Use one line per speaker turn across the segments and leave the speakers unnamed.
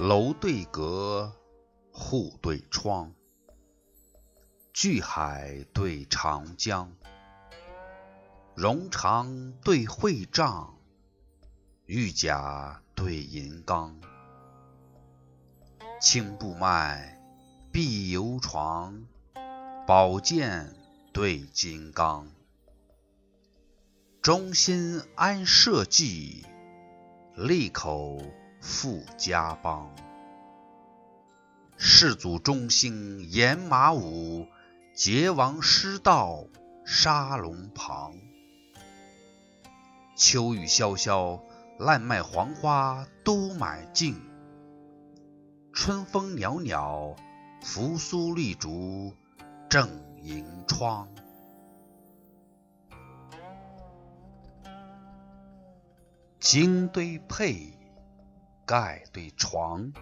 楼对阁，户对窗，巨海对长江，荣长对会帐，玉甲对银缸，青布幔，碧油床，宝剑对金刚，忠心安社稷，利口。富家邦，世祖中兴演马武，桀王失道杀龙旁。秋雨潇潇，烂漫黄花都买尽；春风袅袅，扶苏绿竹正迎窗。金对配。盖对床，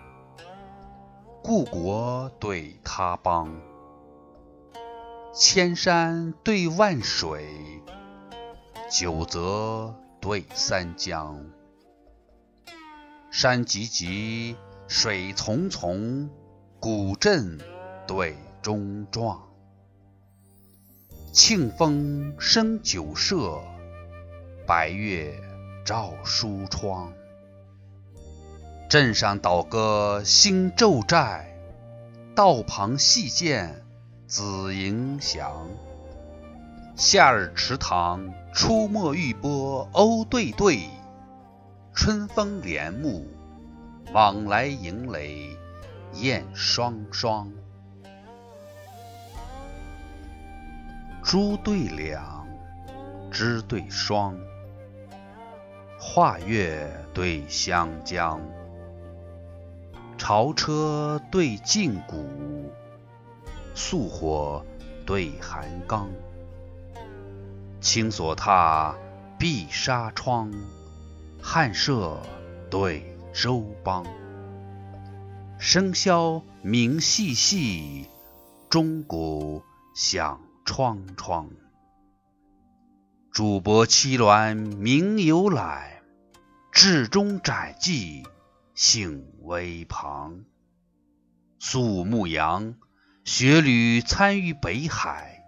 故国对他邦，千山对万水，九泽对三江。山急急，水淙淙，古镇对中壮。庆丰生酒舍，白月照书窗。镇上倒戈兴骤寨，道旁细见紫营响。夏日池塘出没玉波鸥对对，春风帘幕往来迎雷燕双双。珠对两，枝对双，画月对湘江。朝车对镜鼓，素火对寒缸。青锁榻，碧纱窗，汉舍对周邦。笙箫鸣细细，钟鼓响窗窗。主薄凄鸾鸣有览，至中窄记。兴微旁，苏武牧羊，雪旅参与北海。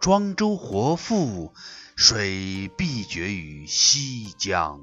庄周活父，水必绝于西江。